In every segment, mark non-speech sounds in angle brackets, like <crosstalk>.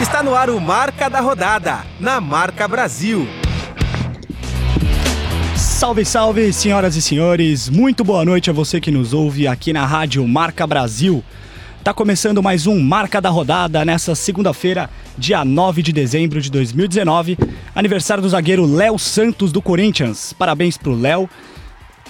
Está no ar o Marca da Rodada, na Marca Brasil. Salve, salve, senhoras e senhores. Muito boa noite a você que nos ouve aqui na Rádio Marca Brasil. Tá começando mais um Marca da Rodada nessa segunda-feira, dia 9 de dezembro de 2019, aniversário do zagueiro Léo Santos do Corinthians. Parabéns pro Léo.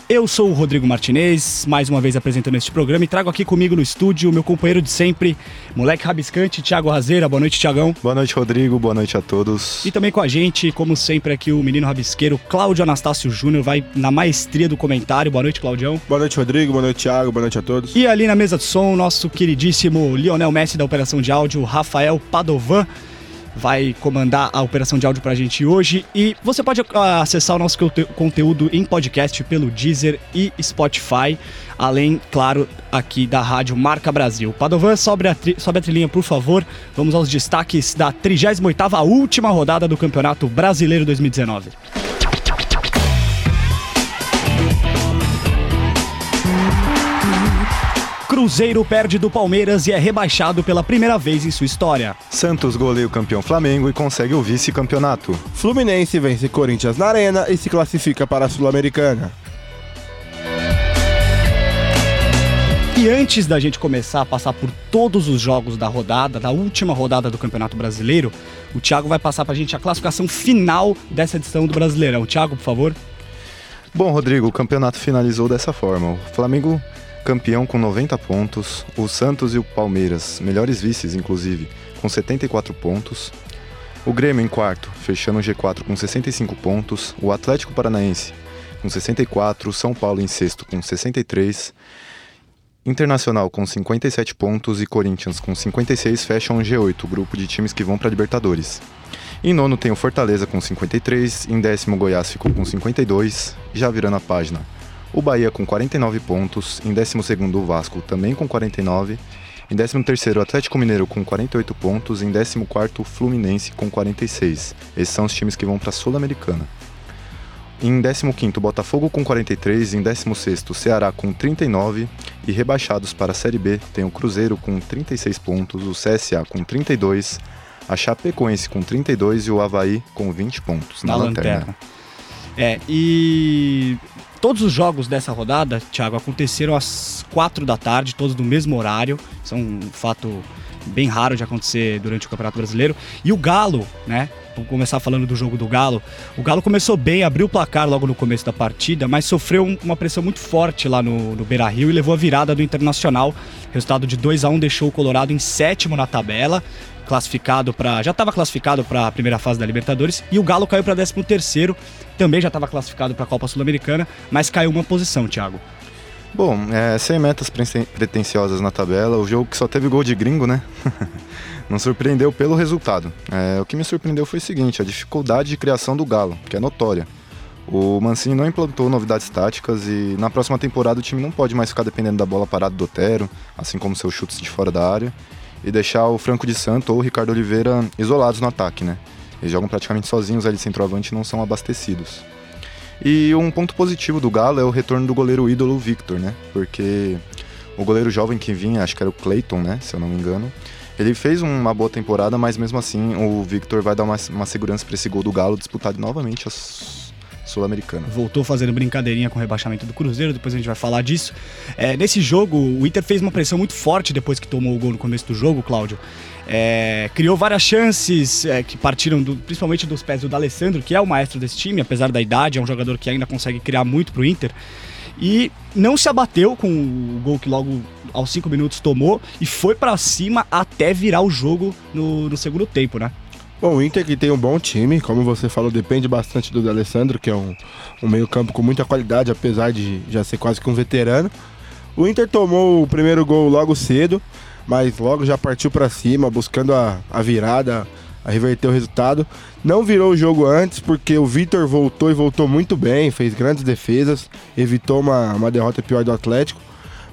Eu sou o Rodrigo Martinez, mais uma vez apresentando este programa e trago aqui comigo no estúdio o meu companheiro de sempre, moleque rabiscante, Thiago Razeira. Boa noite, Thiagão. Boa noite, Rodrigo. Boa noite a todos. E também com a gente, como sempre, aqui o menino rabisqueiro Cláudio Anastácio Júnior, vai na maestria do comentário. Boa noite, Claudião. Boa noite, Rodrigo. Boa noite, Thiago. Boa noite a todos. E ali na mesa de som, nosso queridíssimo Lionel Messi da Operação de Áudio, Rafael Padovan vai comandar a operação de áudio pra gente hoje. E você pode ah, acessar o nosso conte conteúdo em podcast pelo Deezer e Spotify, além, claro, aqui da Rádio Marca Brasil. Padovan, sobe a, sobe a trilhinha, por favor. Vamos aos destaques da 38ª última rodada do Campeonato Brasileiro 2019. Cruzeiro perde do Palmeiras e é rebaixado pela primeira vez em sua história. Santos goleia o campeão Flamengo e consegue o vice-campeonato. Fluminense vence Corinthians na Arena e se classifica para a Sul-Americana. E antes da gente começar a passar por todos os jogos da rodada, da última rodada do Campeonato Brasileiro, o Thiago vai passar para a gente a classificação final dessa edição do Brasileirão. Thiago, por favor. Bom, Rodrigo, o campeonato finalizou dessa forma. O Flamengo campeão com 90 pontos, o Santos e o Palmeiras, melhores vices inclusive, com 74 pontos. O Grêmio em quarto, fechando o G4 com 65 pontos, o Atlético Paranaense com 64, o São Paulo em sexto com 63, Internacional com 57 pontos e Corinthians com 56 fecham o G8, o grupo de times que vão para Libertadores. Em nono tem o Fortaleza com 53, em décimo Goiás ficou com 52, já virando a página o Bahia com 49 pontos, em 12º o Vasco também com 49, em 13º o Atlético Mineiro com 48 pontos, em 14º o Fluminense com 46. Esses são os times que vão para a Sul-Americana. Em 15º Botafogo com 43, em 16º Ceará com 39 e rebaixados para a Série B tem o Cruzeiro com 36 pontos, o CSA com 32, a Chapecoense com 32 e o Havaí com 20 pontos na, na lanterna. lanterna. É, e Todos os jogos dessa rodada, Thiago, aconteceram às quatro da tarde, todos no mesmo horário. Isso é um fato bem raro de acontecer durante o Campeonato Brasileiro. E o Galo, né? Vamos começar falando do jogo do Galo. O Galo começou bem, abriu o placar logo no começo da partida, mas sofreu uma pressão muito forte lá no, no Beira Rio e levou a virada do Internacional. Resultado de 2 a 1 deixou o Colorado em sétimo na tabela classificado para já estava classificado para a primeira fase da Libertadores e o Galo caiu para 13 terceiro, também já estava classificado para a Copa Sul-Americana, mas caiu uma posição, Thiago. Bom, é, sem metas pretensiosas na tabela, o jogo que só teve gol de gringo, né? <laughs> Não surpreendeu pelo resultado. É, o que me surpreendeu foi o seguinte: a dificuldade de criação do Galo, que é notória. O Mancini não implantou novidades táticas e na próxima temporada o time não pode mais ficar dependendo da bola parada do Otero, assim como seus chutes de fora da área e deixar o Franco de Santo ou o Ricardo Oliveira isolados no ataque, né? Eles jogam praticamente sozinhos ali centroavante e não são abastecidos. E um ponto positivo do Galo é o retorno do goleiro ídolo Victor, né? Porque o goleiro jovem que vinha, acho que era o Clayton, né? Se eu não me engano. Ele fez uma boa temporada, mas mesmo assim o Victor vai dar uma, uma segurança para esse gol do Galo disputado novamente as Sul-Americana. Voltou fazendo brincadeirinha com o rebaixamento do Cruzeiro, depois a gente vai falar disso. É, nesse jogo, o Inter fez uma pressão muito forte depois que tomou o gol no começo do jogo, Cláudio. É, criou várias chances é, que partiram do, principalmente dos pés do D'Alessandro, que é o maestro desse time, apesar da idade, é um jogador que ainda consegue criar muito pro Inter. E não se abateu com o gol que logo aos 5 minutos tomou e foi para cima até virar o jogo no, no segundo tempo, né? Bom, o Inter que tem um bom time, como você falou, depende bastante do Alessandro, que é um, um meio-campo com muita qualidade, apesar de já ser quase que um veterano. O Inter tomou o primeiro gol logo cedo, mas logo já partiu para cima, buscando a, a virada, a reverter o resultado. Não virou o jogo antes, porque o Vitor voltou e voltou muito bem, fez grandes defesas, evitou uma, uma derrota pior do Atlético.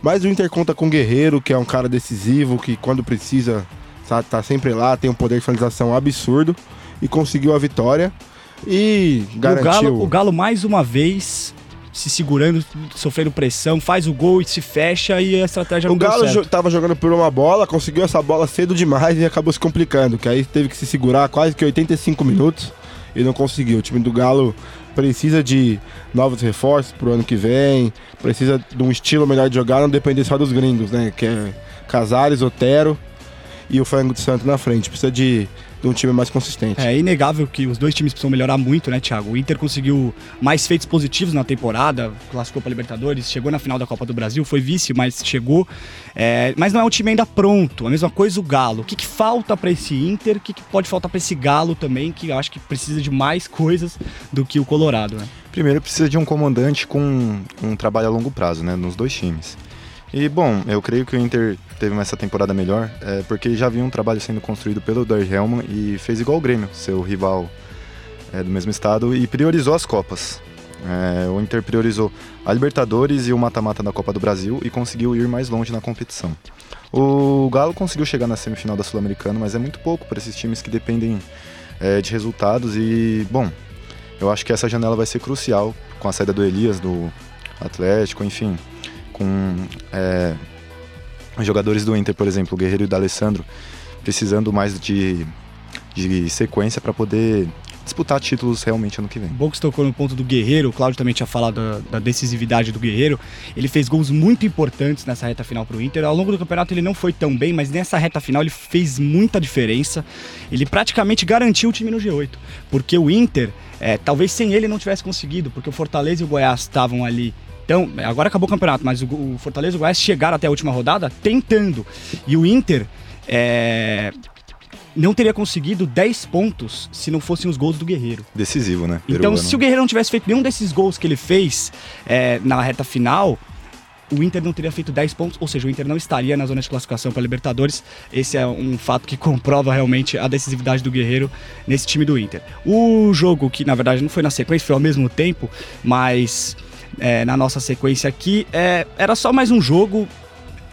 Mas o Inter conta com o Guerreiro, que é um cara decisivo, que quando precisa tá, tá sempre lá, tem um poder de finalização absurdo e conseguiu a vitória e garantiu. O Galo, o Galo mais uma vez se segurando, sofrendo pressão, faz o gol e se fecha e a estratégia O não deu Galo certo. tava jogando por uma bola, conseguiu essa bola cedo demais e acabou se complicando, que aí teve que se segurar quase que 85 minutos e não conseguiu. O time do Galo precisa de novos reforços pro ano que vem, precisa de um estilo melhor de jogar, não depender só dos gringos, né? Que é Casares, Otero e o Frango de Santo na frente. Precisa de, de um time mais consistente. É inegável que os dois times precisam melhorar muito, né, Thiago? O Inter conseguiu mais feitos positivos na temporada, classificou para Libertadores, chegou na final da Copa do Brasil, foi vice, mas chegou. É, mas não é um time ainda pronto. A mesma coisa o Galo. O que, que falta para esse Inter? O que, que pode faltar para esse Galo também, que eu acho que precisa de mais coisas do que o Colorado, né? Primeiro precisa de um comandante com um trabalho a longo prazo, né, nos dois times. E bom, eu creio que o Inter teve essa temporada melhor, é, porque já havia um trabalho sendo construído pelo Dar Helman e fez igual o Grêmio, seu rival é, do mesmo estado, e priorizou as Copas. É, o Inter priorizou a Libertadores e o mata-mata da Copa do Brasil e conseguiu ir mais longe na competição. O Galo conseguiu chegar na semifinal da Sul-Americana, mas é muito pouco para esses times que dependem é, de resultados e, bom, eu acho que essa janela vai ser crucial com a saída do Elias, do Atlético, enfim, com é, jogadores do Inter, por exemplo, o Guerreiro e o D'Alessandro, precisando mais de, de sequência para poder disputar títulos realmente ano que vem. Bom que você tocou no ponto do Guerreiro, o Cláudio também tinha falado da, da decisividade do Guerreiro. Ele fez gols muito importantes nessa reta final pro Inter. Ao longo do campeonato ele não foi tão bem, mas nessa reta final ele fez muita diferença. Ele praticamente garantiu o time no G8, porque o Inter, é, talvez sem ele não tivesse conseguido, porque o Fortaleza e o Goiás estavam ali então, agora acabou o campeonato, mas o, o Fortaleza e o Goiás chegaram até a última rodada tentando. E o Inter é, não teria conseguido 10 pontos se não fossem os gols do Guerreiro. Decisivo, né? Então, Peruano. se o Guerreiro não tivesse feito nenhum desses gols que ele fez é, na reta final, o Inter não teria feito 10 pontos, ou seja, o Inter não estaria na zona de classificação para Libertadores. Esse é um fato que <laughs> comprova realmente a decisividade do Guerreiro nesse time do Inter. O jogo, que na verdade não foi na sequência, foi ao mesmo tempo, mas é, na nossa sequência aqui, é, era só mais um jogo.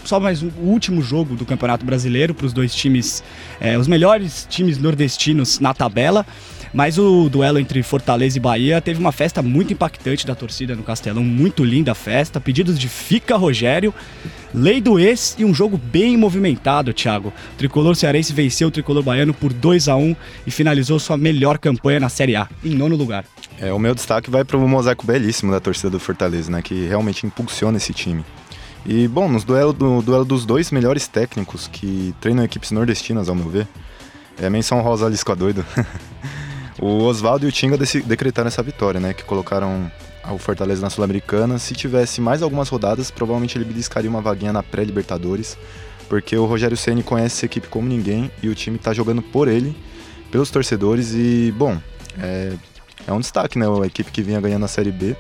Só mais um o último jogo do Campeonato Brasileiro para os dois times, é, os melhores times nordestinos na tabela. Mas o duelo entre Fortaleza e Bahia teve uma festa muito impactante da torcida no Castelão, muito linda a festa, pedidos de Fica Rogério, lei do ex e um jogo bem movimentado, Thiago. O tricolor cearense venceu o tricolor baiano por 2 a 1 e finalizou sua melhor campanha na Série A, em nono lugar. É, o meu destaque vai para o mosaico belíssimo da torcida do Fortaleza, né? Que realmente impulsiona esse time. E, bom, nos duelo, do, duelo dos dois melhores técnicos que treinam equipes nordestinas, ao meu ver, é a menção rosa Lisco doido. <laughs> o Oswaldo e o Tinga decretaram essa vitória, né? Que colocaram o Fortaleza na Sul-Americana. Se tivesse mais algumas rodadas, provavelmente ele beliscaria uma vaguinha na pré-Libertadores, porque o Rogério Ceni conhece essa equipe como ninguém e o time tá jogando por ele, pelos torcedores e, bom, é, é um destaque, né? A equipe que vinha ganhando a Série B,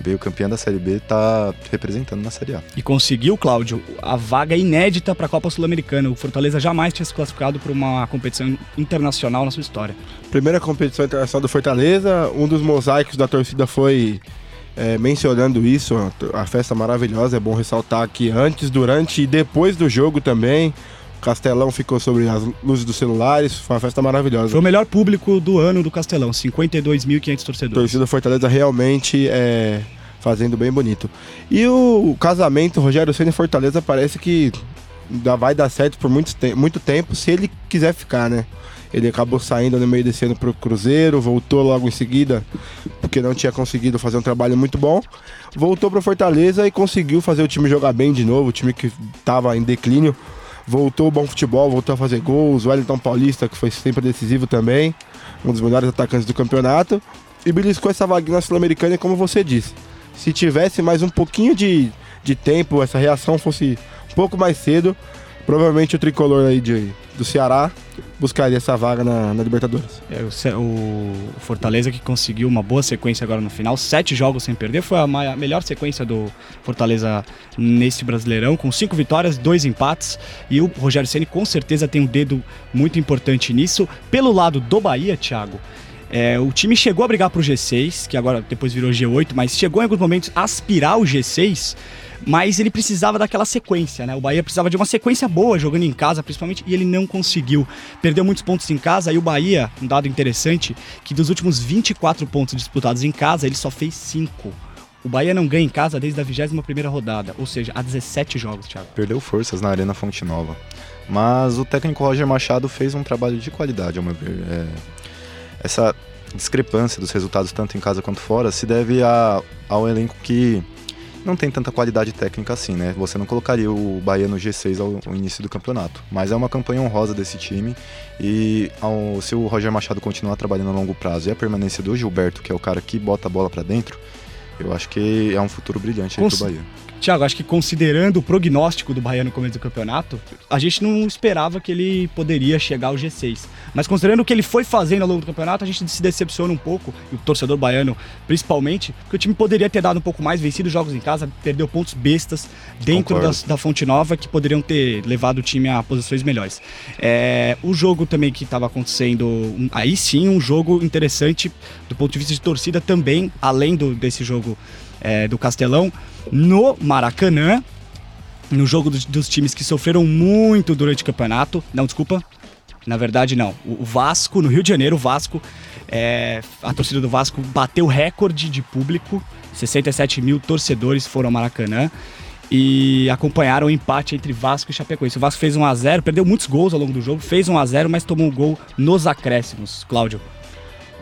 veio campeã da Série B, tá representando na Série A. E conseguiu, Cláudio, a vaga inédita para a Copa Sul-Americana. O Fortaleza jamais tinha se classificado para uma competição internacional na sua história. Primeira competição internacional do Fortaleza, um dos mosaicos da torcida foi é, mencionando isso, a- a festa maravilhosa, é bom ressaltar que antes, durante e depois do jogo também, Castelão ficou sobre as luzes dos celulares, foi uma festa maravilhosa. Foi o melhor público do ano do Castelão, 52.500 A torcedores. torcida Fortaleza realmente é fazendo bem bonito. E o, o casamento Rogério Ceni e Fortaleza parece que ainda vai dar certo por muito, te muito tempo se ele quiser ficar, né? Ele acabou saindo no meio desse ano pro Cruzeiro, voltou logo em seguida, porque não tinha conseguido fazer um trabalho muito bom. Voltou pro Fortaleza e conseguiu fazer o time jogar bem de novo, o time que estava em declínio. Voltou ao bom futebol, voltou a fazer gols. O Wellington Paulista, que foi sempre decisivo também, um dos melhores atacantes do campeonato. E beliscou essa vaguinha na Sul-Americana, como você disse. Se tivesse mais um pouquinho de, de tempo, essa reação fosse um pouco mais cedo, provavelmente o tricolor aí de, do Ceará buscaria essa vaga na, na Libertadores. É, o o Fortaleza que conseguiu uma boa sequência agora no final, sete jogos sem perder, foi a mai- a melhor sequência do Fortaleza nesse Brasileirão, com cinco vitórias, dois empates, e o Rogério Ceni com certeza tem um dedo muito importante nisso. Pelo lado do Bahia, Thiago, é, o time chegou a brigar pro G6, que agora depois virou G8, mas chegou em alguns momentos a aspirar o G6, mas ele precisava daquela sequência, né? O Bahia precisava de uma sequência boa jogando em casa, principalmente, e ele não conseguiu. Perdeu muitos pontos em casa e o Bahia, um dado interessante, que dos últimos 24 pontos disputados em casa, ele só fez 5. O Bahia não ganha em casa desde a 21ª rodada, ou seja, há 17 jogos, Thiago. Perdeu forças na Arena Fonte Nova. Mas o técnico Roger Machado fez um trabalho de qualidade, ao meu ver. É, essa discrepância dos resultados, tanto em casa quanto fora, se deve a, ao elenco que não tem tanta qualidade técnica assim, né? Você não colocaria o Bahia no G6 ao, ao início do campeonato. Mas é uma campanha honrosa desse time e ao, se o Roger Machado continuar trabalhando a longo prazo e a permanência do Gilberto, que é o cara que bota a bola para dentro, eu acho que é um futuro brilhante aí Cons- pro Bahia. Tiago, acho que considerando o prognóstico do Bahia no começo do campeonato, a gente não esperava que ele poderia chegar ao G6. Mas considerando o que ele foi fazendo ao longo do campeonato, a gente se decepciona um pouco, e o torcedor baiano principalmente, porque o time poderia ter dado um pouco mais, vencido jogos em casa, perdeu pontos bestas dentro das- da Fonte Nova que poderiam ter levado o time a posições melhores. É, o jogo também que estava acontecendo, um- aí sim, um jogo interessante do ponto de vista de torcida também, além do, desse jogo é, do Castelão, no Maracanã, no jogo dos, dos times que sofreram muito durante o campeonato. Não, desculpa. Na verdade, não. O, Vasco, no Rio de Janeiro, o Vasco, é, a torcida do Vasco bateu recorde de público. 67 mil torcedores foram ao Maracanã e acompanharam o empate entre Vasco e Chapecoense. O Vasco fez 1 a 0 perdeu muitos gols ao longo do jogo, fez 1 a 0 mas tomou um gol nos acréscimos. Cláudio.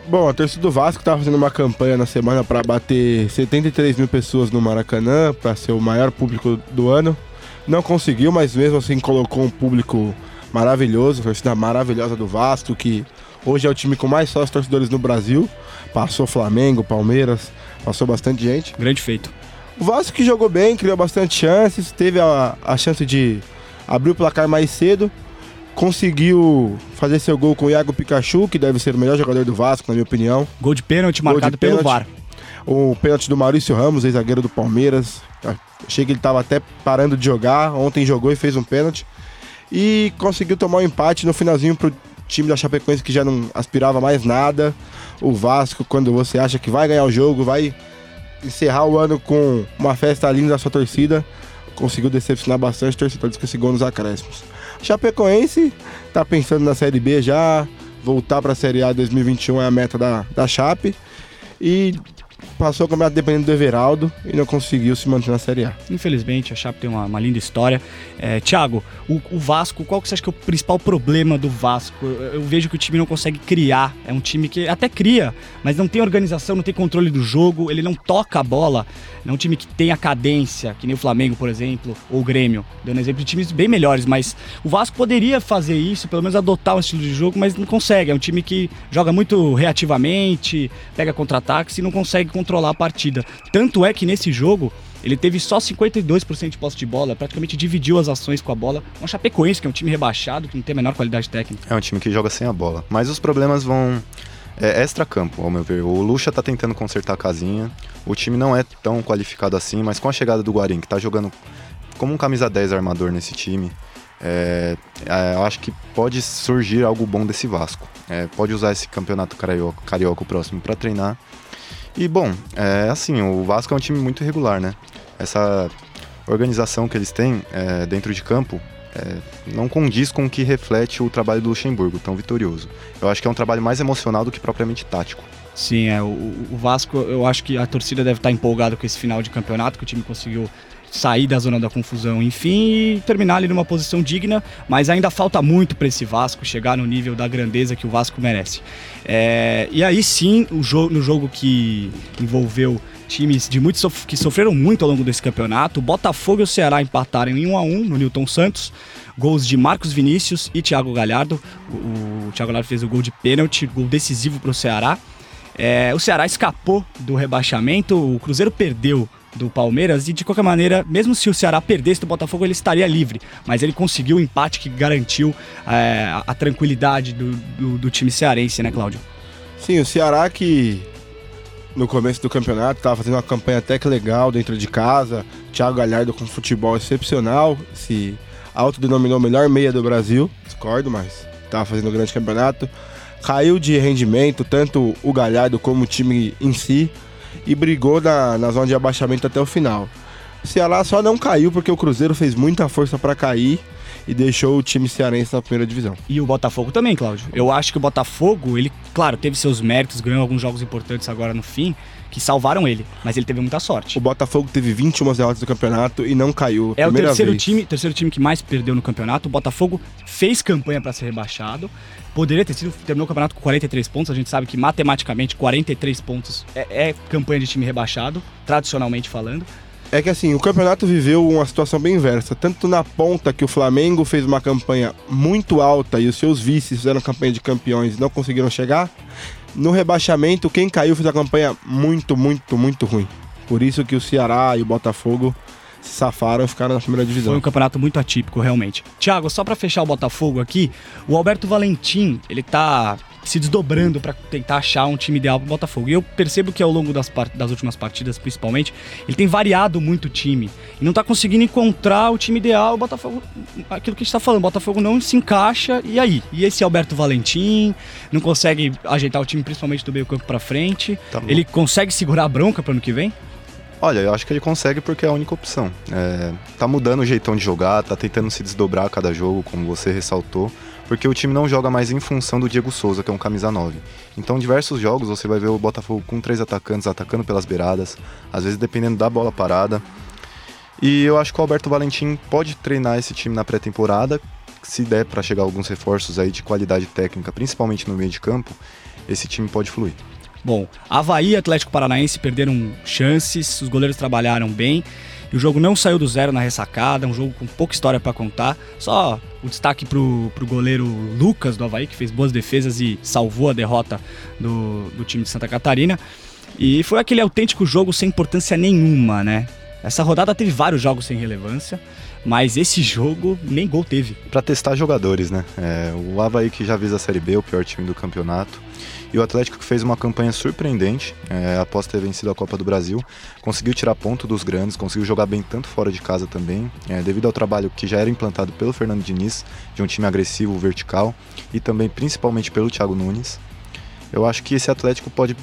Bom, a torcida do Vasco estava fazendo uma campanha na semana para bater 73 mil pessoas no Maracanã, para ser o maior público do ano. Não conseguiu, mas mesmo assim colocou um público maravilhoso, a torcida maravilhosa do Vasco, que hoje é o time com mais sócios torcedores no Brasil. Passou Flamengo, Palmeiras, passou bastante gente. Grande feito. O Vasco que jogou bem, criou bastante chances, teve a, a chance de abrir o placar mais cedo, conseguiu fazer seu gol com o Iago Pikachu, que deve ser o melhor jogador do Vasco, na minha opinião. Gol de pênalti Gol de marcado pelo pênalti. VAR. O pênalti do Maurício Ramos, ex-zagueiro do Palmeiras. Achei que ele estava até parando de jogar. Ontem jogou e fez um pênalti. E conseguiu tomar um empate no finalzinho pro time da Chapecoense que já não aspirava mais nada. O Vasco, quando você acha que vai ganhar o jogo, vai encerrar o ano com uma festa linda da sua torcida, conseguiu decepcionar bastante torcedores com esse gol nos acréscimos. Chapecoense tá pensando na Série B já, voltar para a Série A 2021 é a meta da, da Chape. E passou o campeonato dependendo do Everaldo e não conseguiu se manter na Série A. Infelizmente, a Chape tem uma, uma linda história. É, Thiago, o, o Vasco, qual que você acha que é o principal problema do Vasco? Eu, eu vejo que o time não consegue criar. É um time que até cria, mas não tem organização, não tem controle do jogo, ele não toca a bola. Não é um time que tem a cadência, que nem o Flamengo, por exemplo, ou o Grêmio. Dando exemplo de times bem melhores, mas o Vasco poderia fazer isso, pelo menos adotar um estilo de jogo, mas não consegue. É um time que joga muito reativamente, pega contra-ataques e não consegue controlar a partida. Tanto é que nesse jogo ele teve só 52% de posse de bola, praticamente dividiu as ações com a bola. Um Chapecoense, que é um time rebaixado, que não tem a menor qualidade técnica. É um time que joga sem a bola. Mas os problemas vão. É extra-campo, ao meu ver. O Lucha tá tentando consertar a casinha. O time não é tão qualificado assim, mas com a chegada do Guarim, que tá jogando como um camisa 10 armador nesse time, é, é, eu acho que pode surgir algo bom desse Vasco. É, pode usar esse campeonato carioca, carioca próximo para treinar. E bom, é assim, o Vasco é um time muito irregular, né? Essa organização que eles têm é, dentro de campo é, não condiz com o que reflete o trabalho do Luxemburgo, tão vitorioso. Eu acho que é um trabalho mais emocional do que propriamente tático. Sim, é, o, o Vasco, eu acho que a torcida deve estar empolgada com esse final de campeonato, que o time conseguiu sair da zona da confusão, enfim, e terminar ali numa posição digna, mas ainda falta muito para esse Vasco chegar no nível da grandeza que o Vasco merece. É, e aí sim, o jogo, no jogo que envolveu times de muito sof que sofreram muito ao longo desse campeonato, Botafogo e o Ceará empataram em 1 a 1 no Newton Santos. Gols de Marcos Vinícius e Thiago Galhardo. O, o Thiago Galhardo fez o gol de pênalti, gol decisivo para o Ceará. É, o Ceará escapou do rebaixamento, o Cruzeiro perdeu do Palmeiras e de qualquer maneira, mesmo se o Ceará perdesse do Botafogo, ele estaria livre. Mas ele conseguiu o empate que garantiu é, a, tranquilidade do, do, do time cearense, né, Cláudio? Sim, o Ceará que no começo do campeonato estava fazendo uma campanha até que legal dentro de casa. Thiago Galhardo com futebol excepcional, se autodenominou melhor meia do Brasil, discordo, mas estava fazendo um grande campeonato. Caiu de rendimento, tanto o Galhardo como o time em si, e brigou na, na zona de abaixamento até o final. O Ceará só não caiu porque o Cruzeiro fez muita força para cair e deixou o time cearense na primeira divisão. E o Botafogo também, Cláudio. Eu acho que o Botafogo, ele, claro, teve seus méritos, ganhou alguns jogos importantes agora no fim, que salvaram ele, mas ele teve muita sorte. O Botafogo teve 21 derrotas no campeonato e não caiu. É o terceiro vez. time, terceiro time que mais perdeu no campeonato. O Botafogo fez campanha para ser rebaixado. Poderia ter sido, terminou o campeonato com 43 pontos. A gente sabe que matematicamente 43 pontos é, é campanha de time rebaixado, tradicionalmente falando. É que assim, o campeonato viveu uma situação bem inversa. Tanto na ponta que o Flamengo fez uma campanha muito alta e os seus vices fizeram campanha de campeões e não conseguiram chegar. No rebaixamento, quem caiu fez uma campanha muito, muito, muito ruim. Por isso que o Ceará e o Botafogo se safaram e ficaram na primeira Foi divisão. um campeonato muito atípico, realmente. Thiago, só pra fechar o Botafogo aqui, o Alberto Valentim, ele tá se desdobrando pra tentar achar um time ideal pro Botafogo. E eu percebo que ao longo das, das últimas partidas, principalmente, ele tem variado muito o time. E não tá conseguindo encontrar o time ideal. O Botafogo, aquilo que a gente tá falando, o Botafogo não se encaixa. E aí? E esse Alberto Valentim não consegue ajeitar o time, principalmente do meio campo pra frente. Tá ele consegue segurar a bronca pro ano que vem? Olha, eu acho que ele consegue porque é a única opção. É, tá mudando o jeitão de jogar, tá tentando se desdobrar a cada jogo, como você ressaltou, porque o time não joga mais em função do Diego Souza, que é um camisa 9. Então, diversos jogos você vai ver o Botafogo com três atacantes atacando pelas beiradas, às vezes dependendo da bola parada. E eu acho que o Alberto Valentim pode treinar esse time na pré-temporada, se der para chegar alguns reforços aí de qualidade técnica, principalmente no meio de campo, esse time pode fluir. Bom, Havaí e Atlético Paranaense perderam chances, os goleiros trabalharam bem. E o jogo não saiu do zero na ressacada, um jogo com pouca história pra contar. Só o destaque pro, pro goleiro Lucas do Havaí, que fez boas defesas e salvou a derrota do, do time de Santa Catarina. E foi aquele autêntico jogo sem importância nenhuma, né? Essa rodada teve vários jogos sem relevância, mas esse jogo nem gol teve. Para testar jogadores, né? É, o Havaí que já visa a Série B, o pior time do campeonato. E o Atlético que fez uma campanha surpreendente é, após ter vencido a Copa do Brasil. Conseguiu tirar ponto dos grandes, conseguiu jogar bem tanto fora de casa também, é, devido ao trabalho que já era implantado pelo Fernando Diniz, de um time agressivo, vertical, e também principalmente pelo Thiago Nunes. Eu acho que esse Atlético pode,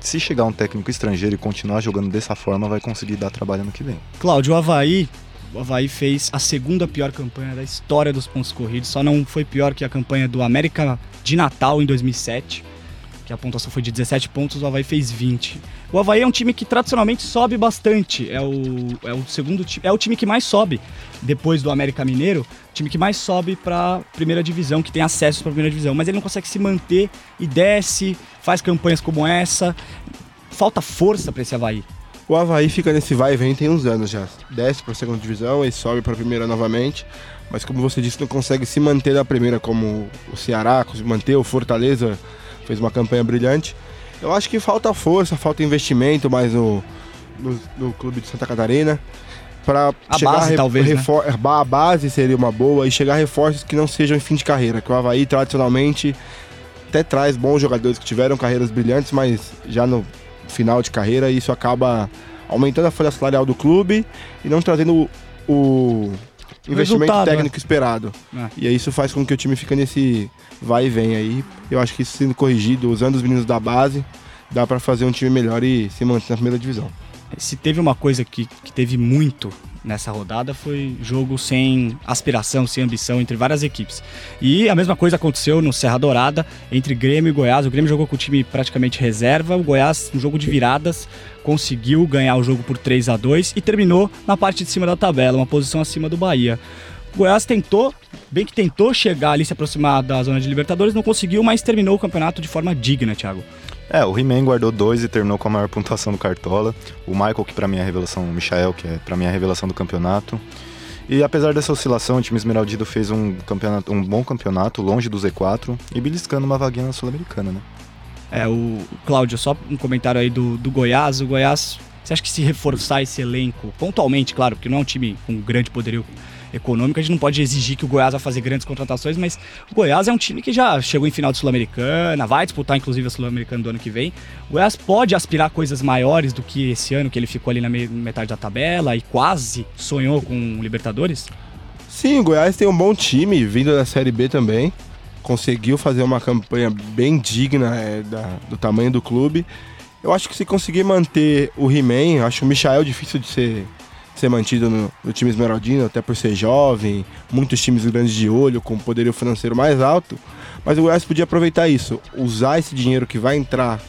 se chegar um técnico estrangeiro e continuar jogando dessa forma, vai conseguir dar trabalho no que vem. Cláudio, o Havaí, o Havaí fez a segunda pior campanha da história dos pontos corridos. Só não foi pior que a campanha do América de Natal em 2007, que a pontuação foi de 17 pontos, o Havaí fez 20. O Havaí é um time que tradicionalmente sobe bastante. É o, é o segundo time, é o time que mais sobe depois do América Mineiro, time que mais sobe para primeira divisão, que tem acesso para primeira divisão, mas ele não consegue se manter e desce, faz campanhas como essa. Falta força para esse Havaí. O Havaí fica nesse vai e vem tem uns anos já. Desce para a segunda divisão e sobe para a primeira novamente. Mas como você disse, não consegue se manter na primeira como o Ceará, conseguiu manter, o Fortaleza fez uma campanha brilhante. Eu acho que falta força, falta investimento mais no, no, no clube de Santa Catarina. Para A chegar base, a, talvez, né? A base seria uma boa e chegar a reforços que não sejam em fim de carreira. Que o Havaí tradicionalmente até traz bons jogadores que tiveram carreiras brilhantes, mas já no final de carreira isso acaba aumentando a folha salarial do clube e não trazendo o, o investimento Resultado, técnico esperado. É. E aí isso faz com que o time fique nesse vai e vem aí. Eu acho que isso sendo corrigido, usando os meninos da base, dá pra fazer um time melhor e se manter na primeira divisão. Se teve uma coisa que, que teve muito nessa rodada foi jogo sem aspiração, sem ambição entre várias equipes. E a mesma coisa aconteceu no Serra Dourada entre Grêmio e Goiás. O Grêmio jogou com o time praticamente reserva, o Goiás, um jogo de viradas, conseguiu ganhar o jogo por 3 a 2 e terminou na parte de cima da tabela, uma posição acima do Bahia. O Goiás tentou, bem que tentou chegar ali, se aproximar da zona de Libertadores, não conseguiu, mas terminou o campeonato de forma digna, Thiago. É, o He-Man guardou dois e terminou com a maior pontuação do Cartola. O Michael, que pra mim é a revelação, o Michael, que é pra mim a revelação do campeonato. E apesar dessa oscilação, o time esmeraldido fez um, campeonato, um bom campeonato, longe do Z4 e beliscando uma vaguinha na Sul-Americana, né? É, o Cláudio, só um comentário aí do, do Goiás. O Goiás, você acha que se reforçar esse elenco, pontualmente, claro, porque não é um time com grande poderio econômico, a gente não pode exigir que o Goiás vá fazer grandes contratações, mas o Goiás é um time que já chegou em final de Sul-Americana, vai disputar inclusive a Sul-Americana do ano que vem. O Goiás pode aspirar coisas maiores do que esse ano, que ele ficou ali na me- metade da tabela e quase sonhou com o Libertadores? Sim, o Goiás tem um bom time, vindo da Série B também. Conseguiu fazer uma campanha bem digna é, da- do tamanho do clube. Eu acho que se conseguir manter o He-Man, acho o Michael difícil de ser, ser mantido no, no time esmeraldino, até por ser jovem, muitos times grandes de olho, com poderio financeiro mais alto. Mas o Goiás podia aproveitar isso, usar esse dinheiro que vai entrar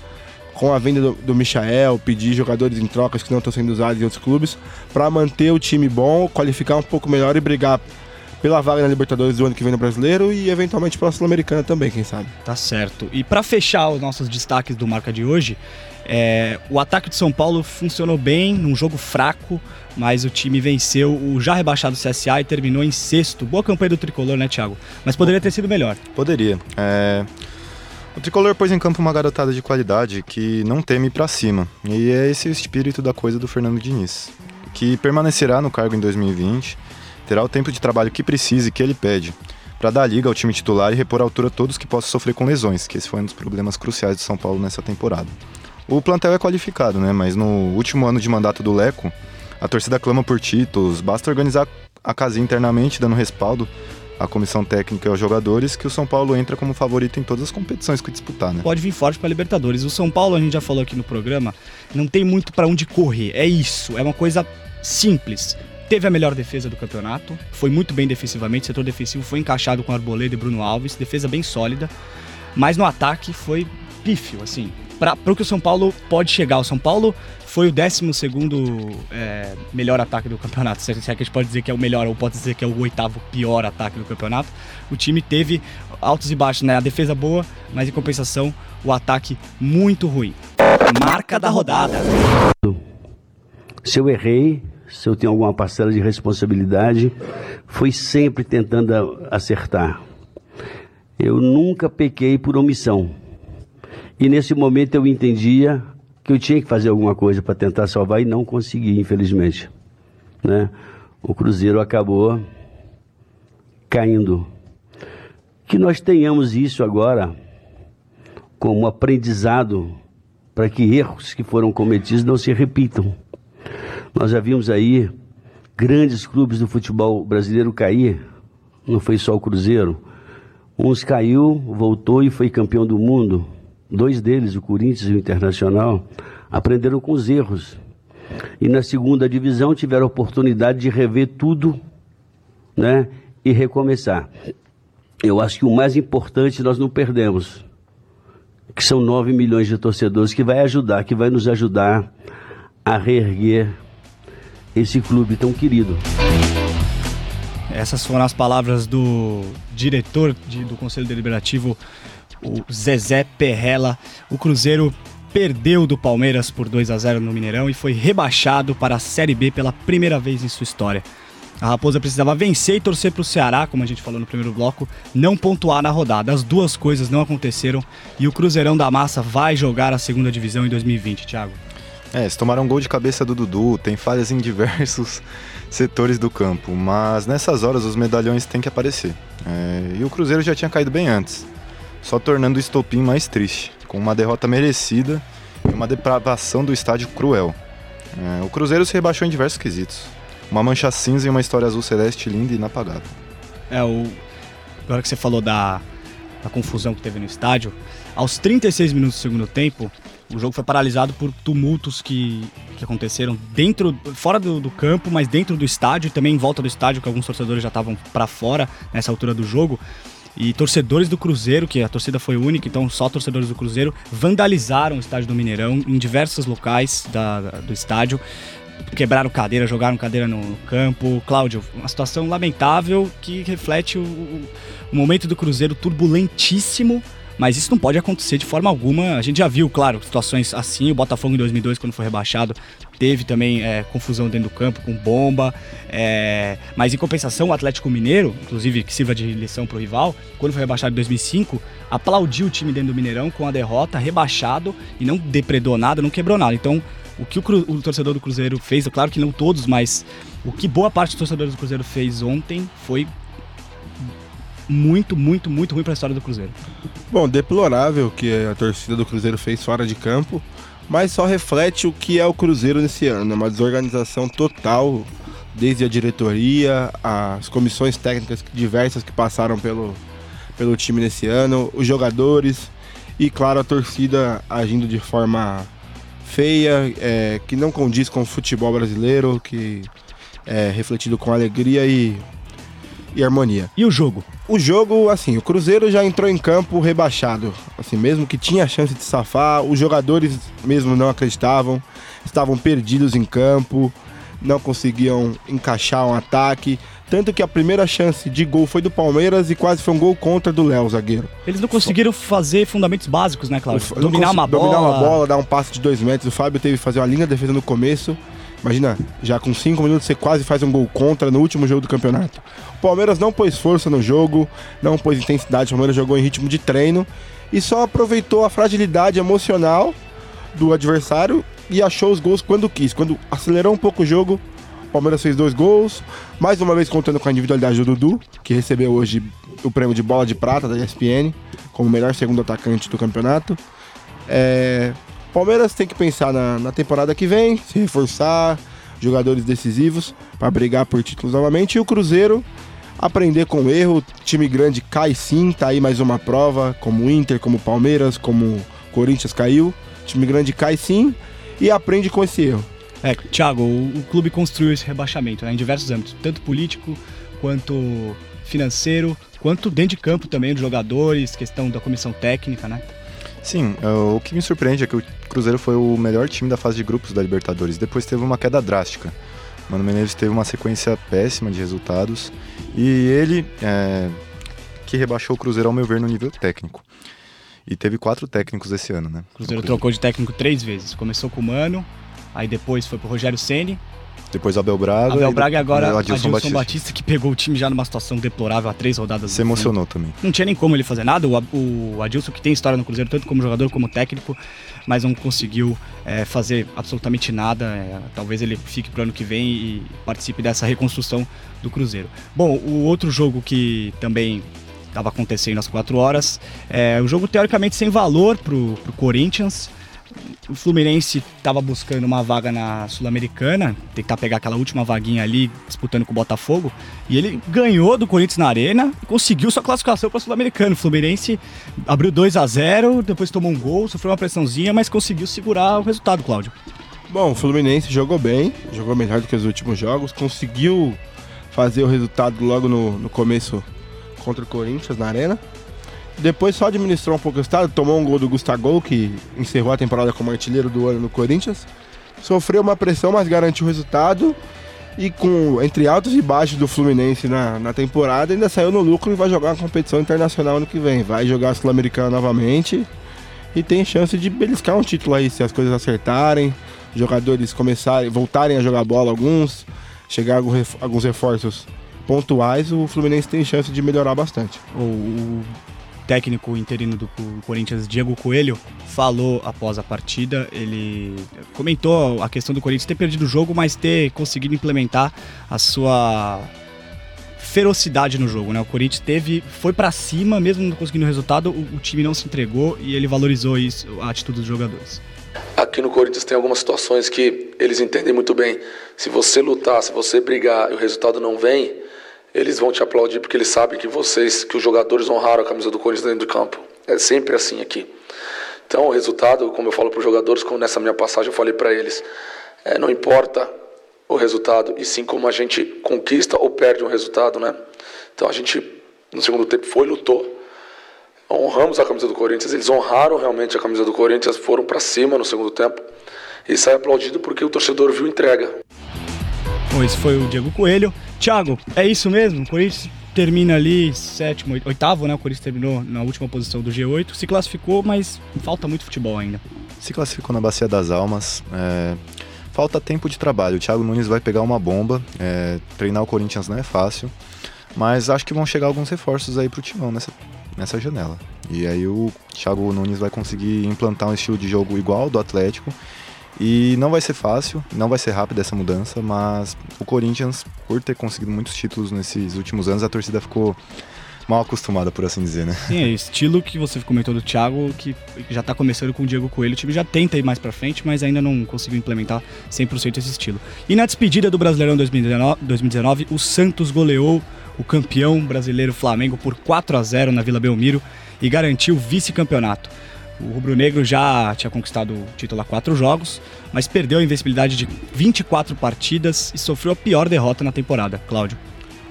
com a venda do, do Michael, pedir jogadores em trocas que não estão sendo usados em outros clubes, para manter o time bom, qualificar um pouco melhor e brigar pela vaga na Libertadores do ano que vem no Brasileiro e eventualmente pela Sul-Americana também, quem sabe. Tá certo. E para fechar os nossos destaques do Marca de hoje, é, o ataque de São Paulo funcionou bem, num jogo fraco, mas o time venceu o já rebaixado CSA e terminou em sexto. Boa campanha do Tricolor, né, Thiago? Mas poderia ter sido melhor. Poderia. É... O Tricolor pôs em campo uma garotada de qualidade que não teme para cima. E é esse o espírito da coisa do Fernando Diniz, que permanecerá no cargo em 2020 terá o tempo de trabalho que precisa e que ele pede para dar liga ao time titular e repor à altura todos que possam sofrer com lesões, que esse foi um dos problemas cruciais do São Paulo nessa temporada. O plantel é qualificado, né? Mas no último ano de mandato do Leco, a torcida clama por títulos, basta organizar a casinha internamente, dando respaldo à comissão técnica e aos jogadores, que o São Paulo entra como favorito em todas as competições que disputar, né? Pode vir forte para Libertadores. O São Paulo, a gente já falou aqui no programa, não tem muito para onde correr. É isso, é uma coisa simples teve a melhor defesa do campeonato, foi muito bem defensivamente, o setor defensivo foi encaixado com Arboleda e Bruno Alves, defesa bem sólida, mas no ataque foi pífio, assim, para o que o São Paulo pode chegar. O São Paulo foi o 12 é, melhor ataque do campeonato, se é que a gente pode dizer que é o melhor ou pode dizer que é o oitavo pior ataque do campeonato. O time teve altos e baixos, né? A defesa boa, mas em compensação o ataque muito ruim. Marca da rodada. Se eu errei, se eu tenho alguma parcela de responsabilidade, foi sempre tentando acertar. Eu nunca pequei por omissão. E nesse momento eu entendia que eu tinha que fazer alguma coisa para tentar salvar e não consegui, infelizmente. Né? O Cruzeiro acabou caindo. Que nós tenhamos isso agora como aprendizado para que erros que foram cometidos não se repitam. Nós já vimos aí grandes clubes do futebol brasileiro cair, não foi só o Cruzeiro. Uns caiu, voltou e foi campeão do mundo. Dois deles, o Corinthians e o Internacional, aprenderam com os erros. E na segunda divisão tiveram a oportunidade de rever tudo, né, e recomeçar. Eu acho que o mais importante nós não perdemos, que são 9 milhões de torcedores que vai ajudar, que vai nos ajudar a reerguer esse clube tão querido. Essas foram as palavras do diretor de, do Conselho Deliberativo, o Zezé Perrella. O Cruzeiro perdeu do Palmeiras por 2 a 0 no Mineirão e foi rebaixado para a Série B pela primeira vez em sua história. A Raposa precisava vencer e torcer para o Ceará, como a gente falou no primeiro bloco, não pontuar na rodada. As duas coisas não aconteceram e o Cruzeirão da Massa vai jogar a segunda divisão em 2020, Thiago. É, eles tomaram um gol de cabeça do Dudu, tem falhas em diversos <laughs> setores do campo, mas nessas horas os medalhões têm que aparecer. É, e o Cruzeiro já tinha caído bem antes, só tornando o estopim mais triste, com uma derrota merecida e uma depravação do estádio cruel. É, o Cruzeiro se rebaixou em diversos quesitos. Uma mancha cinza e uma história azul celeste linda e inapagável. É, o... agora que você falou da, da confusão que teve no estádio, aos 36 minutos do segundo tempo, o jogo foi paralisado por tumultos que, que aconteceram dentro, fora do, do, campo, mas dentro do estádio e também em volta do estádio, que alguns torcedores já estavam para fora nessa altura do jogo. E torcedores do Cruzeiro, que a torcida foi única, então só torcedores do Cruzeiro, vandalizaram o estádio do Mineirão em diversos locais da, do estádio. Quebraram cadeira, jogaram cadeira no, campo. Cláudio, uma situação lamentável que reflete o, o momento do Cruzeiro turbulentíssimo mas isso não pode acontecer de forma alguma. A gente já viu, claro, situações assim. O Botafogo em 2002, quando foi rebaixado, teve também é, confusão dentro do campo com bomba. É... Mas em compensação, o Atlético Mineiro, inclusive que sirva de lição para o rival, quando foi rebaixado em 2005, aplaudiu o time dentro do Mineirão com a derrota, rebaixado e não depredou nada, não quebrou nada. Então, o que o, o torcedor do Cruzeiro fez, é claro que não todos, mas o que boa parte dos torcedores do Cruzeiro fez ontem foi muito, muito, muito ruim para a história do Cruzeiro. Bom, deplorável que a torcida do Cruzeiro fez fora de campo, mas só reflete o que é o Cruzeiro nesse ano, né? uma desorganização total, desde a diretoria, as comissões técnicas diversas que passaram pelo, pelo time nesse ano, os jogadores e, claro, a torcida agindo de forma feia, é, que não condiz com o futebol brasileiro, que é refletido com alegria e, e harmonia. E o jogo? o jogo, assim, o Cruzeiro já entrou em campo rebaixado. Assim, mesmo que tinha chance de safar, os jogadores mesmo não acreditavam, estavam perdidos em campo, não conseguiam encaixar um ataque. Tanto que a primeira chance de gol foi do Palmeiras e quase foi um gol contra do Léo, zagueiro. Eles não conseguiram fazer fundamentos básicos, né, Cláudio? Dominar uma bola. Dominar uma bola, dar um passe de dois metros. O Fábio teve que fazer uma linha de defesa no começo. Imagina, já com cinco minutos você quase faz um gol contra no último jogo do campeonato. O Palmeiras não pôs força no jogo, não pôs intensidade, o Palmeiras jogou em ritmo de treino e só aproveitou a fragilidade emocional do adversário e achou os gols quando quis. Quando acelerou um pouco o jogo, o Palmeiras fez dois gols, mais uma vez contando com a individualidade do Dudu, que recebeu hoje o prêmio de bola de prata da ESPN, como melhor segundo atacante do campeonato. É, Palmeiras tem que pensar na, na temporada que vem, se reforçar, jogadores decisivos para brigar por títulos novamente. E o Cruzeiro aprender com o erro. Time grande cai sim, tá aí mais uma prova, como o Inter, como o Palmeiras, como o Corinthians caiu. Time grande cai sim e aprende com esse erro. É, Thiago, o, o clube construiu esse rebaixamento né, em diversos âmbitos, tanto político quanto financeiro, quanto dentro de campo também dos jogadores, questão da comissão técnica, né? Sim, é, o que me surpreende é que o Cruzeiro foi o melhor time da fase de grupos da Libertadores. Depois teve uma queda drástica. Mano Menezes teve uma sequência péssima de resultados e ele é, que rebaixou o Cruzeiro ao meu ver no nível técnico. E teve quatro técnicos esse ano, né? O Cruzeiro trocou de técnico três vezes. Começou com o Mano, aí depois foi pro Rogério Ceni. Depois Abel Braga. Abel Braga e agora o Adilson, Adilson Batista. Batista. que pegou o time já numa situação deplorável há três rodadas. Se emocionou também. Não tinha nem como ele fazer nada. O, o Adilson, que tem história no Cruzeiro, tanto como jogador como técnico, mas não conseguiu é, fazer absolutamente nada. É, talvez ele fique pro ano que vem e participe dessa reconstrução do Cruzeiro. Bom, o outro jogo que também estava acontecendo às quatro horas. É, o jogo teoricamente sem valor pro, pro Corinthians. O Fluminense estava buscando uma vaga na Sul-Americana, tentar pegar aquela última vaguinha ali, disputando com o Botafogo, e ele ganhou do Corinthians na Arena e conseguiu sua classificação para Sul-Americano. O Fluminense abriu 2 a 0 depois tomou um gol, sofreu uma pressãozinha, mas conseguiu segurar o resultado, Cláudio. Bom, o Fluminense jogou bem, jogou melhor do que os últimos jogos, conseguiu fazer o resultado logo no, no começo contra o Corinthians na Arena. Depois só administrou um pouco o estado, tomou um gol do Gustavo, que encerrou a temporada como artilheiro do ano no Corinthians. Sofreu uma pressão, mas garantiu o resultado. E com entre altos e baixos do Fluminense na, na temporada, ainda saiu no lucro e vai jogar uma competição internacional ano que vem. Vai jogar a Sul-Americana novamente e tem chance de beliscar um título aí, se as coisas acertarem, jogadores começarem, voltarem a jogar bola alguns, chegar alguns reforços pontuais, o Fluminense tem chance de melhorar bastante. O técnico interino do Corinthians, Diego Coelho, falou após a partida. Ele comentou a questão do Corinthians ter perdido o jogo, mas ter conseguido implementar a sua ferocidade no jogo, né? O Corinthians teve, foi para cima, mesmo não conseguindo o resultado, o, o, time não se entregou e ele valorizou isso, a atitude dos jogadores. Aqui no Corinthians tem algumas situações que eles entendem muito bem. Se você lutar, se você brigar e o resultado não vem, eles vão te aplaudir porque eles sabem que vocês, que os jogadores honraram a camisa do Corinthians dentro do campo. É sempre assim aqui. Então, o resultado, como eu falo para os jogadores, como nessa minha passagem eu falei para eles, é, não importa o resultado, e sim como a gente conquista ou perde um resultado, né? Então, a gente, no segundo tempo, foi, lutou, honramos a camisa do Corinthians, eles honraram realmente a camisa do Corinthians, foram para cima no segundo tempo, e sai aplaudido porque o torcedor viu entrega. Bom, esse foi o Diego Coelho. Thiago, é isso mesmo? O Corinthians termina ali sétimo, oitavo, né? O Corinthians terminou na última posição do G8, se classificou, mas falta muito futebol ainda. Se classificou na Bacia das Almas. É... Falta tempo de trabalho. O Thiago Nunes vai pegar uma bomba. É... Treinar o Corinthians não é fácil. Mas acho que vão chegar alguns reforços aí pro Timão nessa, nessa janela. E aí o Thiago Nunes vai conseguir implantar um estilo de jogo igual do Atlético e não vai ser fácil, não vai ser rápida essa mudança, mas o Corinthians, por ter conseguido muitos títulos nesses últimos anos, a torcida ficou mal acostumada, por assim dizer, né? Sim, é estilo que você comentou do Thiago, que já tá começando com o Diego Coelho. O time já tenta ir mais pra frente, mas ainda não conseguiu implementar 100% esse estilo. E na despedida do Brasileirão 2019, 2019, o Santos goleou o campeão brasileiro Flamengo por 4 a 0 na Vila Belmiro e garantiu o vice-campeonato. O rubro-negro já tinha conquistado o título há quatro jogos, mas perdeu a invencibilidade de 24 partidas e sofreu a pior derrota na temporada. Cláudio.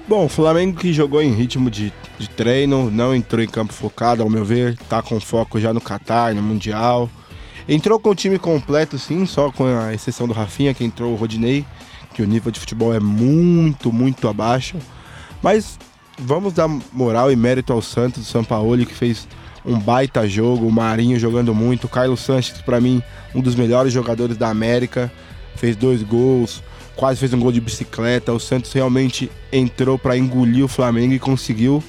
Bom, o Flamengo que jogou em ritmo de, de treino, não entrou em campo focado, ao meu ver, tá com foco já no Qatar, no Mundial. Entrou com o time completo, sim, só com a exceção do Rafinha, que entrou o Rodinei, que o nível de futebol é muito, muito abaixo. Mas vamos dar moral e mérito ao Santos, do São Paulo, que fez um baita jogo, o Marinho jogando muito, o Carlos Sanches, para mim, um dos melhores jogadores da América, fez dois gols, quase fez um gol de bicicleta. O Santos realmente entrou para engolir o Flamengo e conseguiu,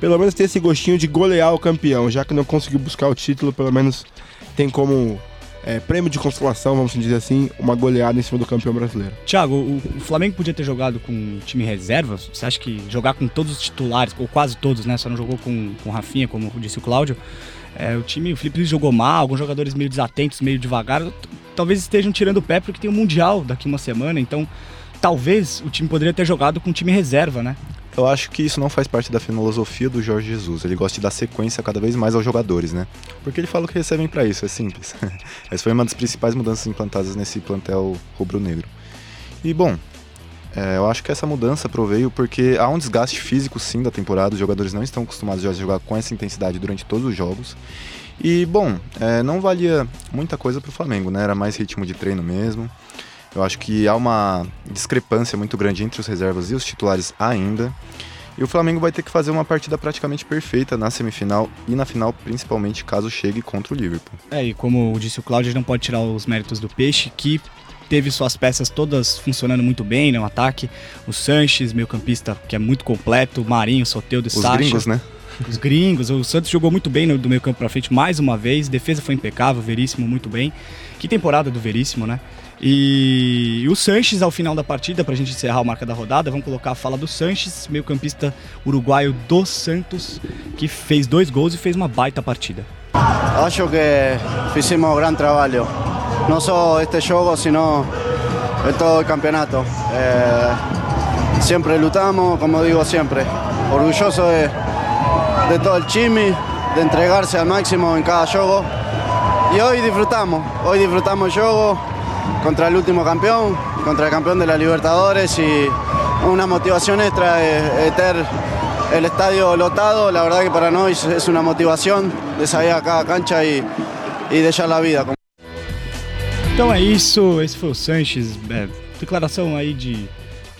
pelo menos, ter esse gostinho de golear o campeão. Já que não conseguiu buscar o título, pelo menos tem como é, prêmio de consolação, vamos dizer assim, uma goleada em cima do campeão brasileiro. Thiago, o, o Flamengo podia ter jogado com time reserva? Você acha que jogar com todos os titulares, ou quase todos, né? Só não jogou com, com Rafinha, como disse o Cláudio. É, o time, o Felipe Luiz jogou mal, alguns jogadores meio desatentos, meio devagar talvez estejam tirando o pé porque tem o um Mundial daqui uma semana, então talvez o time poderia ter jogado com time reserva, né? Eu acho que isso não faz parte da filosofia do Jorge Jesus. Ele gosta de dar sequência cada vez mais aos jogadores, né? Porque ele fala o que recebem para isso, é simples. <laughs> Essa foi uma das principais mudanças implantadas nesse plantel rubro-negro. E bom, é, eu acho que essa mudança proveio porque há um desgaste físico sim da temporada, os jogadores não estão acostumados a jogar com essa intensidade durante todos os jogos. E, bom, é, não valia muita coisa para o Flamengo, né? Era mais ritmo de treino mesmo. Eu acho que há uma discrepância muito grande entre os reservas e os titulares ainda. E o Flamengo vai ter que fazer uma partida praticamente perfeita na semifinal e na final, principalmente caso chegue contra o Liverpool. É, e como disse o Cláudio, a gente não pode tirar os méritos do Peixe, que teve suas peças todas funcionando muito bem no ataque. O Sanches, meio campista, que é muito completo, o Marinho, Soteudo, Os Sacha. gringos, né? os gringos. O Santos jogou muito bem no, do meio campo para frente mais uma vez. Defesa foi impecável, Veríssimo muito bem. Que temporada do Veríssimo, né? E, e o Sanches ao final da partida, para a gente encerrar a marca da rodada, vamos colocar a fala do Sanches, meio campista uruguaio do Santos, que fez dois gols e fez uma baita partida. Acho que fizemos um grande trabalho, não só este jogo, sino em todo o campeonato. Eh, sempre lutamos, como digo sempre, orgulhoso de de todo el chimi, de entregarse al máximo en cada juego. Y hoy disfrutamos, hoy disfrutamos el juego contra el último campeón, contra el campeón de la Libertadores y una motivación extra de, tener el estadio lotado. La verdad que para nosotros es una motivación de salir a cada cancha y, y dejar la vida. Então é isso, esse foi o Sanches, é, declaração aí de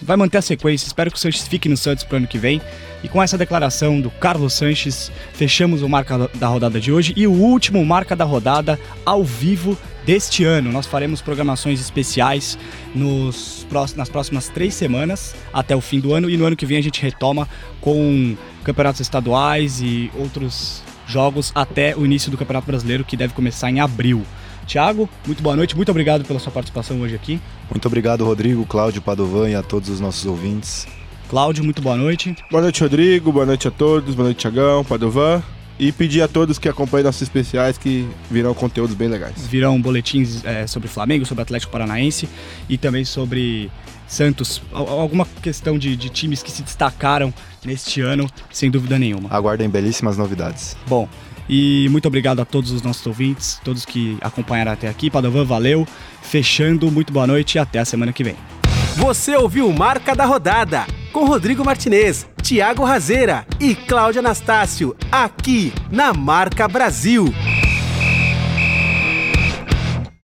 vai manter a sequência. Espero que o Sanches fique no Santos para o ano que vem. E com essa declaração do Carlos Sanches, fechamos o Marca da Rodada de hoje e o último Marca da Rodada ao vivo deste ano. Nós faremos programações especiais nos, nas próximas três semanas até o fim do ano e no ano que vem a gente retoma com campeonatos estaduais e outros jogos até o início do Campeonato Brasileiro que deve começar em abril. Tiago, muito boa noite, muito obrigado pela sua participação hoje aqui. Muito obrigado, Rodrigo, Cláudio, Padovan e a todos os nossos ouvintes. Cláudio, muito boa noite. Boa noite, Rodrigo, boa noite a todos, boa noite, Tiagão, Padovan. E pedir a todos que acompanhem nossos especiais que virão conteúdos bem legais. Virão boletins é, sobre Flamengo, sobre Atlético Paranaense e também sobre Santos. Alguma questão de, de times que se destacaram neste ano, sem dúvida nenhuma. Aguardem belíssimas novidades. Bom, e muito obrigado a todos os nossos ouvintes, todos que acompanharam até aqui. Padovan, valeu. Fechando, muito boa noite e até a semana que vem. Você ouviu Marca da Rodada com Rodrigo Martinez, Thiago Razeira e Cláudio Anastácio, aqui na Marca Brasil.